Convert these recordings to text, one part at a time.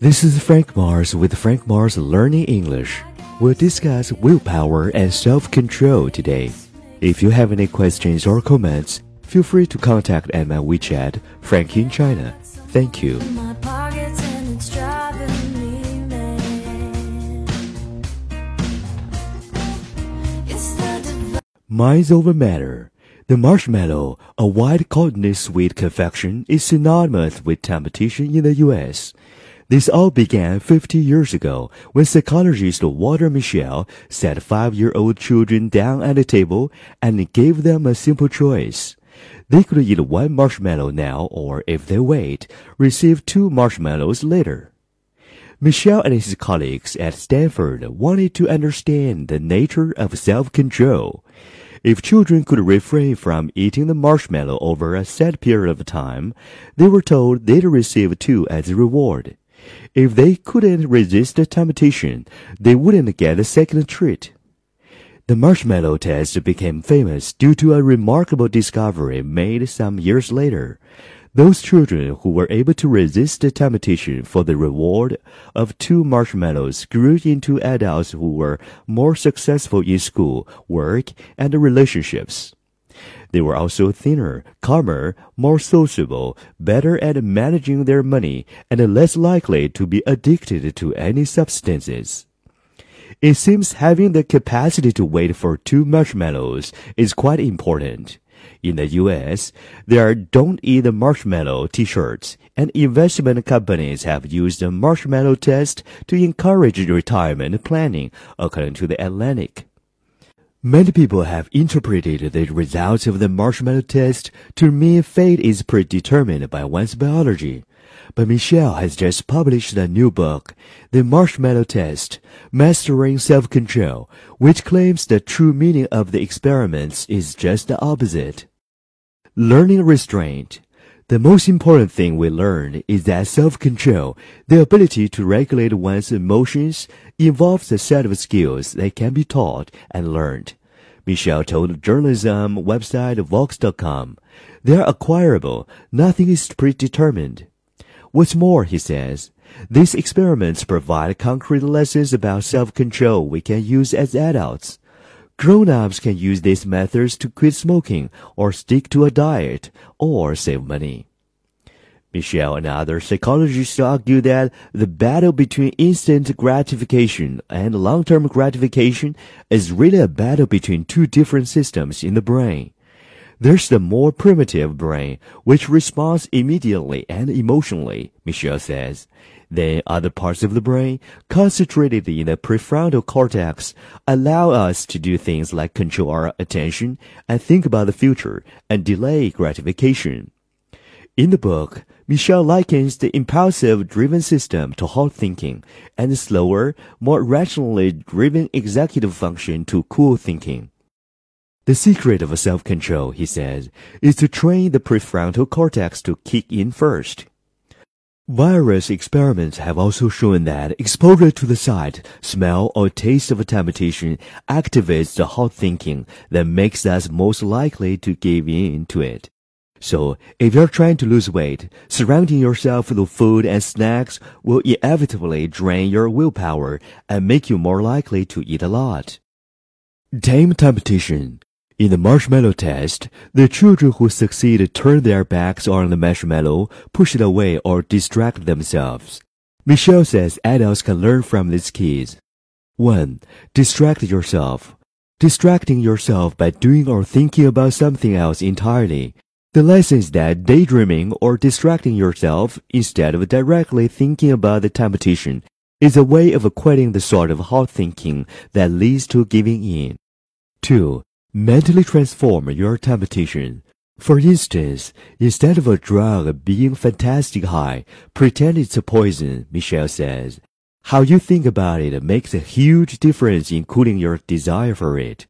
This is Frank Mars with Frank Mars Learning English. We'll discuss willpower and self-control today. If you have any questions or comments, feel free to contact at my WeChat, Frank in China. Thank you. my pockets and it's driving me mad. It's the dev- Minds over matter. The marshmallow, a white cottony sweet confection, is synonymous with temptation in the U.S. This all began 50 years ago when psychologist Walter Mischel sat five-year-old children down at a table and gave them a simple choice. They could eat one marshmallow now or, if they wait, receive two marshmallows later. Mischel and his colleagues at Stanford wanted to understand the nature of self-control. If children could refrain from eating the marshmallow over a set period of time, they were told they'd receive two as a reward. If they couldn't resist the temptation, they wouldn't get a second treat. The marshmallow test became famous due to a remarkable discovery made some years later. Those children who were able to resist the temptation for the reward of two marshmallows grew into adults who were more successful in school, work, and relationships. They were also thinner, calmer, more sociable, better at managing their money, and less likely to be addicted to any substances. It seems having the capacity to wait for two marshmallows is quite important. In the US, there are don't eat the marshmallow t-shirts, and investment companies have used the marshmallow test to encourage retirement planning, according to the Atlantic. Many people have interpreted the results of the marshmallow test to mean fate is predetermined by one's biology. But Mischel has just published a new book, The Marshmallow Test, Mastering Self-Control, which claims the true meaning of the experiments is just the opposite. Learning restraint. The most important thing we learn is that self-control, the ability to regulate one's emotions, involves a set of skills that can be taught and learned. Mischel told the journalism website Vox.com, they are acquirable, nothing is predetermined. What's more, he says, these experiments provide concrete lessons about self-control we can use as adults. Grown-ups can use these methods to quit smoking or stick to a diet or save money. Mischel and other psychologists argue that the battle between instant gratification and long-term gratification is really a battle between two different systems in the brain. There's the more primitive brain, which responds immediately and emotionally, Mischel says. Then other parts of the brain, concentrated in the prefrontal cortex, allow us to do things like control our attention and think about the future and delay gratification. In the book, Mischel likens the impulsive driven system to hot thinking and the slower, more rationally driven executive function to cool thinking. The secret of self-control, he says, is to train the prefrontal cortex to kick in first. Various experiments have also shown that exposure to the sight, smell, or taste of a temptation activates the hot thinking that makes us most likely to give in to it. So, if you're trying to lose weight, surrounding yourself with food and snacks will inevitably drain your willpower and make you more likely to eat a lot. Tame temptation. In the marshmallow test, the children who succeed turn their backs on the marshmallow, push it away, or distract themselves. Mischel says adults can learn from these kids. 1. Distract yourself. Distracting yourself by doing or thinking about something else entirely. The lesson is that daydreaming or distracting yourself instead of directly thinking about the temptation is a way of quitting the sort of hot thinking that leads to giving in. 2. Mentally transform your temptation. For instance, instead of a drug being fantastic high, pretend it's a poison, Mischel says. How you think about it makes a huge difference in cooling your desire for it.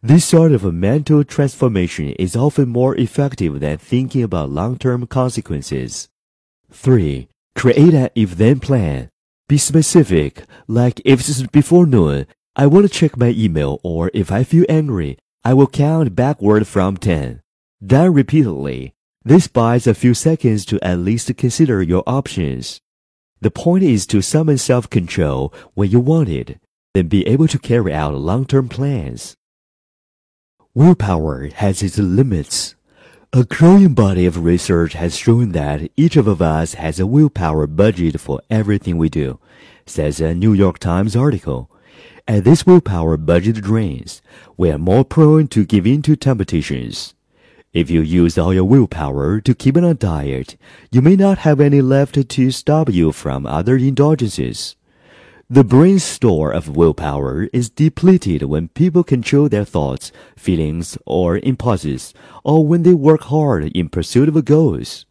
This sort of mental transformation is often more effective than thinking about long-term consequences. 3. Create an if-then plan. Be specific, like if it's before noon, I want to check my email or if I feel angry, I will count backward from 10. then repeatedly. This buys a few seconds to at least consider your options. The point is to summon self-control when you want it, then be able to carry out long-term plans. Willpower has its limits. A growing body of research has shown that each of us has a willpower budget for everything we do, says a New York Times article. As this willpower budget drains, we are more prone to give in to temptations. If you use all your willpower to keep on a diet, you may not have any left to stop you from other indulgences. The brain's store of willpower is depleted when people control their thoughts, feelings, or impulses, or when they work hard in pursuit of goals.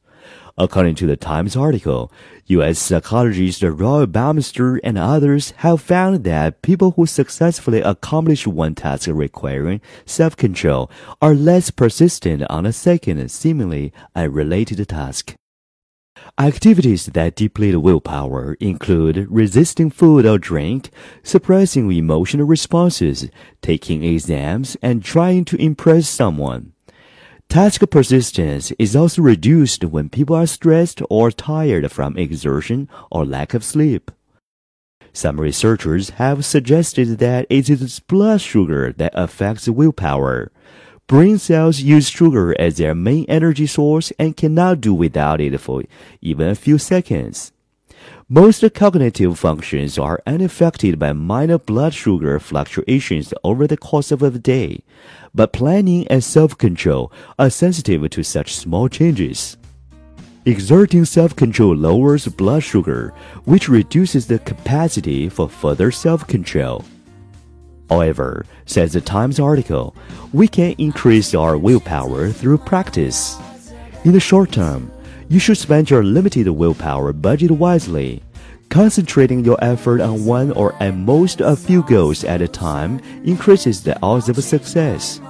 According to the Times article, U.S. psychologist Roy Baumeister and others have found that people who successfully accomplish one task requiring self-control are less persistent on a second, seemingly unrelated task. Activities that deplete willpower include resisting food or drink, suppressing emotional responses, taking exams, and trying to impress someone. Task persistence is also reduced when people are stressed or tired from exertion or lack of sleep. Some researchers have suggested that it is blood sugar that affects willpower. Brain cells use sugar as their main energy source and cannot do without it for even a few seconds. Most cognitive functions are unaffected by minor blood sugar fluctuations over the course of a day, but planning and self-control are sensitive to such small changes. Exerting self-control lowers blood sugar, which reduces the capacity for further self-control. However, says the Times article, we can increase our willpower through practice. In the short term, you should spend your limited willpower budget wisely. Concentrating your effort on one or at most a few goals at a time increases the odds of success.